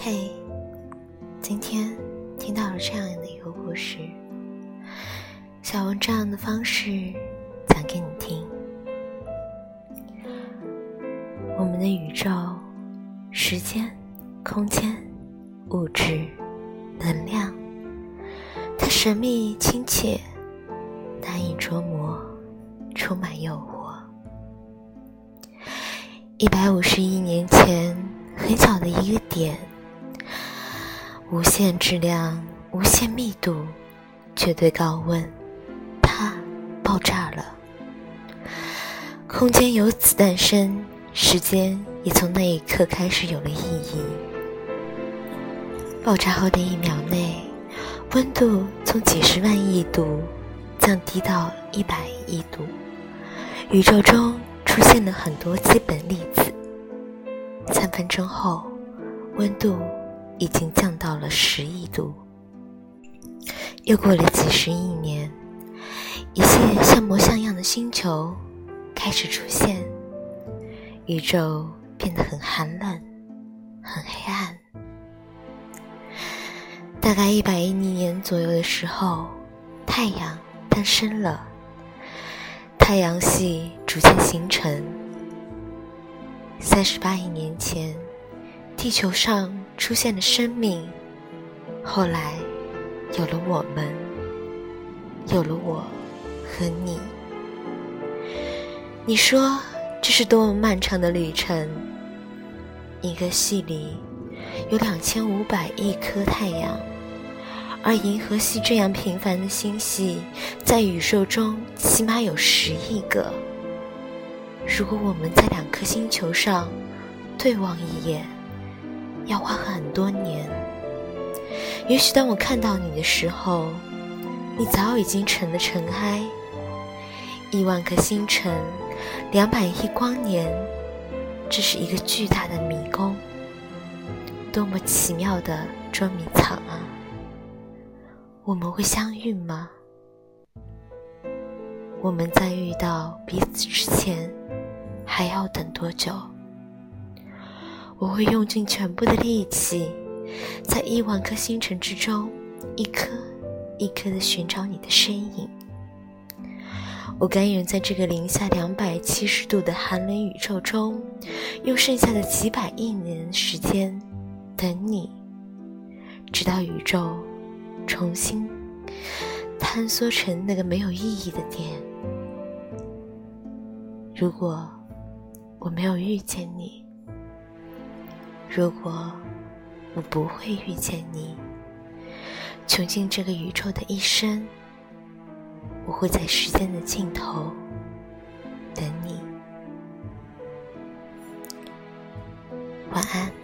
嘿，今天听到了这样的一个故事，想用这样的方式讲给你听。我们的宇宙、时间、空间、物质、能量，它神秘、亲切、难以琢磨、充满诱惑。一百五十亿年前，很小的一个点。无限质量、无限密度、绝对高温，它爆炸了。空间由此诞生，时间也从那一刻开始有了意义。爆炸后的一秒内，温度从几十万亿度降低到一百亿度，宇宙中。出现了很多基本粒子。三分钟后，温度已经降到了十亿度。又过了几十亿年，一些像模像样的星球开始出现，宇宙变得很寒冷，很黑暗。大概一百亿年左右的时候，太阳诞生了。太阳系逐渐形成。三十八亿年前，地球上出现了生命，后来有了我们，有了我和你。你说这是多么漫长的旅程？一个系里有两千五百亿颗太阳。而银河系这样平凡的星系，在宇宙中起码有十亿个。如果我们在两颗星球上对望一眼，要花很多年。也许当我看到你的时候，你早已经成了尘埃。亿万颗星辰，两百亿光年，这是一个巨大的迷宫。多么奇妙的捉迷藏啊！我们会相遇吗？我们在遇到彼此之前，还要等多久？我会用尽全部的力气，在亿万颗星辰之中，一颗一颗的寻找你的身影。我甘愿在这个零下两百七十度的寒冷宇宙中，用剩下的几百亿年时间等你，直到宇宙。重新坍缩成那个没有意义的点。如果我没有遇见你，如果我不会遇见你，穷尽这个宇宙的一生，我会在时间的尽头等你。晚安。